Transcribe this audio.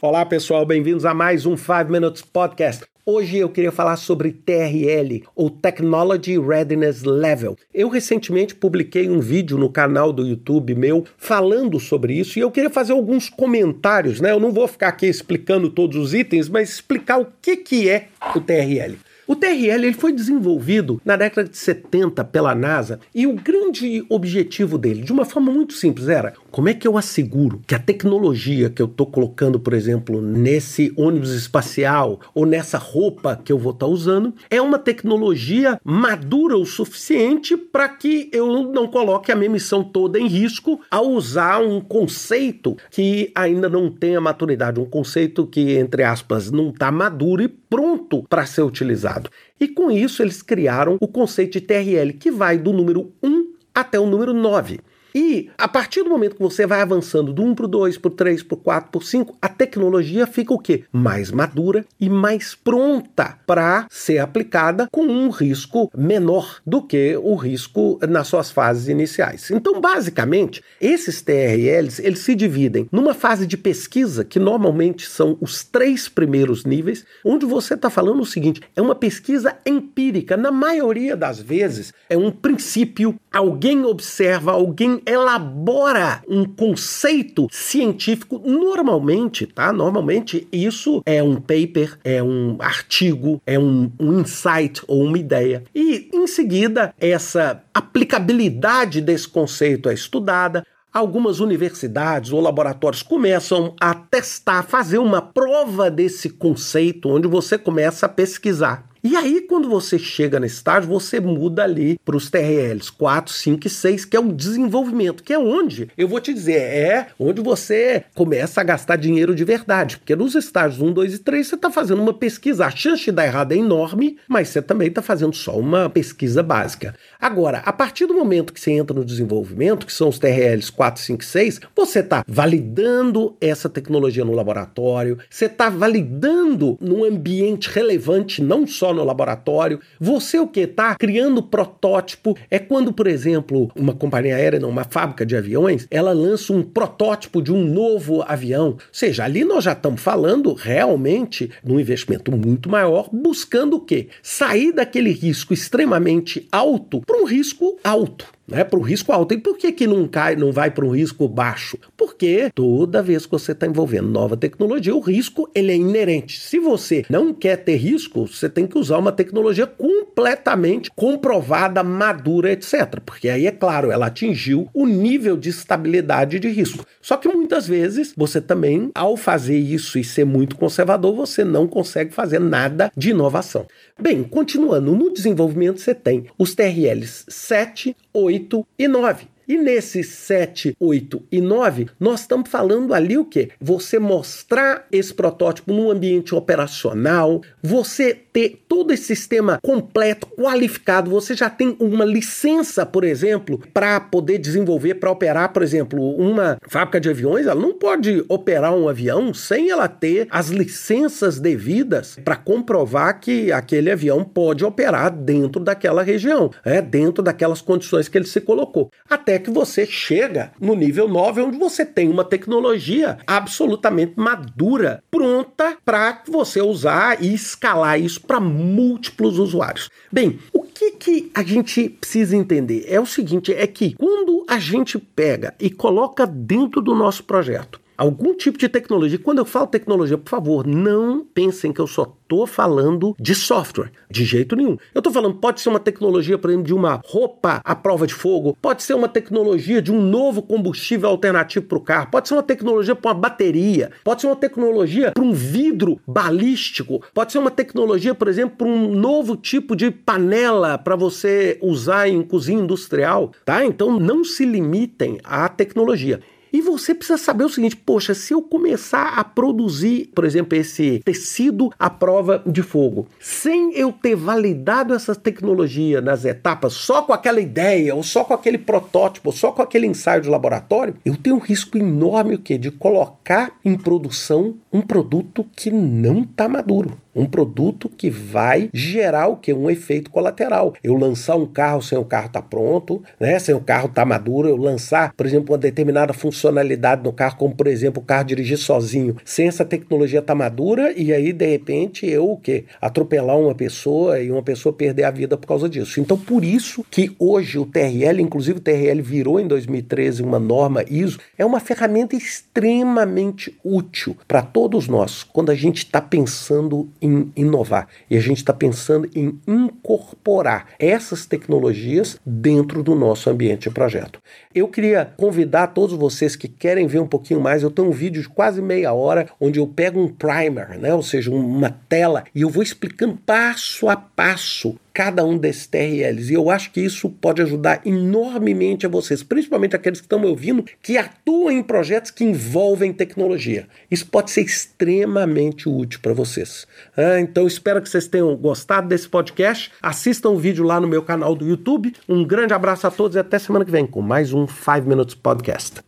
Olá pessoal, bem-vindos a mais um 5 Minutes Podcast. Hoje eu queria falar sobre TRL, ou Technology Readiness Level. Eu recentemente publiquei um vídeo no canal do YouTube meu falando sobre isso e eu queria fazer alguns comentários, né? Eu não vou ficar aqui explicando todos os itens, mas explicar o que, que é o TRL. O TRL ele foi desenvolvido na década de 70 pela NASA e o grande objetivo dele, de uma forma muito simples, era como é que eu asseguro que a tecnologia que eu estou colocando, por exemplo, nesse ônibus espacial ou nessa roupa que eu vou estar tá usando, é uma tecnologia madura o suficiente para que eu não coloque a minha missão toda em risco ao usar um conceito que ainda não tem a maturidade, um conceito que, entre aspas, não está maduro e pronto para ser utilizado. E com isso eles criaram o conceito de TRL, que vai do número 1 até o número 9. E a partir do momento que você vai avançando do 1 para o 2, para o 3, para o 4, para o 5, a tecnologia fica o quê? Mais madura e mais pronta para ser aplicada com um risco menor do que o risco nas suas fases iniciais. Então, basicamente, esses TRLs, eles se dividem numa fase de pesquisa, que normalmente são os três primeiros níveis, onde você está falando o seguinte, é uma pesquisa empírica. Na maioria das vezes, é um princípio, alguém observa, alguém elabora um conceito científico normalmente, tá? Normalmente isso é um paper, é um artigo, é um, um insight ou uma ideia. E em seguida essa aplicabilidade desse conceito é estudada, algumas universidades ou laboratórios começam a testar, fazer uma prova desse conceito, onde você começa a pesquisar. E aí, quando você chega nesse estágio, você muda ali para os TRLs 4, 5 e 6, que é o desenvolvimento, que é onde, eu vou te dizer, é onde você começa a gastar dinheiro de verdade. Porque nos estágios 1, 2 e 3, você está fazendo uma pesquisa. A chance de dar errado é enorme, mas você também está fazendo só uma pesquisa básica. Agora, a partir do momento que você entra no desenvolvimento, que são os TRLs 4, 5 e 6, você está validando essa tecnologia no laboratório, você está validando num ambiente relevante, não só só no laboratório. Você o que tá criando protótipo é quando, por exemplo, uma companhia aérea, não, uma fábrica de aviões, ela lança um protótipo de um novo avião. Ou seja, ali nós já estamos falando realmente de um investimento muito maior, buscando o quê? Sair daquele risco extremamente alto para um risco alto né, para o risco alto. E por que, que não cai, não vai para um risco baixo? Porque toda vez que você está envolvendo nova tecnologia, o risco ele é inerente. Se você não quer ter risco, você tem que usar uma tecnologia completamente comprovada, madura, etc. Porque aí, é claro, ela atingiu o nível de estabilidade de risco. Só que muitas vezes você também, ao fazer isso e ser muito conservador, você não consegue fazer nada de inovação. Bem, continuando, no desenvolvimento você tem os TRLs 7, 8 e 9. E nesses 7, 8 e 9, nós estamos falando ali o quê? Você mostrar esse protótipo num ambiente operacional, você ter todo esse sistema completo, qualificado, você já tem uma licença, por exemplo, para poder desenvolver, para operar, por exemplo, uma fábrica de aviões, ela não pode operar um avião sem ela ter as licenças devidas para comprovar que aquele avião pode operar dentro daquela região, é, dentro daquelas condições que ele se colocou. Até que você chega no nível 9, onde você tem uma tecnologia absolutamente madura, pronta para você usar e escalar isso para múltiplos usuários. Bem, o que, que a gente precisa entender? É o seguinte: é que quando a gente pega e coloca dentro do nosso projeto algum tipo de tecnologia. Quando eu falo tecnologia, por favor, não pensem que eu só estou falando de software, de jeito nenhum. Eu estou falando, pode ser uma tecnologia, por exemplo, de uma roupa à prova de fogo, pode ser uma tecnologia de um novo combustível alternativo para o carro, pode ser uma tecnologia para uma bateria, pode ser uma tecnologia para um vidro balístico, pode ser uma tecnologia, por exemplo, para um novo tipo de panela para você usar em cozinha industrial, tá? Então não se limitem à tecnologia. E você precisa saber o seguinte: poxa, se eu começar a produzir, por exemplo, esse tecido à prova de fogo, sem eu ter validado essa tecnologia nas etapas, só com aquela ideia, ou só com aquele protótipo, ou só com aquele ensaio de laboratório, eu tenho um risco enorme o quê? de colocar em produção um produto que não está maduro um produto que vai gerar o que? Um efeito colateral. Eu lançar um carro sem o carro estar tá pronto, né? Sem o carro estar tá maduro, eu lançar, por exemplo, uma determinada funcionalidade no carro, como por exemplo, o carro dirigir sozinho, sem essa tecnologia estar tá madura, e aí, de repente, eu o quê? Atropelar uma pessoa e uma pessoa perder a vida por causa disso. Então, por isso que hoje o TRL, inclusive o TRL virou em 2013 uma norma ISO, é uma ferramenta extremamente útil para todos nós quando a gente está pensando em inovar. E a gente está pensando em incorporar essas tecnologias dentro do nosso ambiente de projeto. Eu queria convidar todos vocês que querem ver um pouquinho mais, eu tenho um vídeo de quase meia hora onde eu pego um primer, né, ou seja, uma tela, e eu vou explicando passo a passo cada um desses TRLs. E eu acho que isso pode ajudar enormemente a vocês, principalmente aqueles que estão me ouvindo, que atuam em projetos que envolvem tecnologia. Isso pode ser extremamente útil para vocês. Ah, então espero que vocês tenham gostado desse podcast. Assistam o vídeo lá no meu canal do YouTube. Um grande abraço a todos e até semana que vem com mais um 5 Minutes Podcast.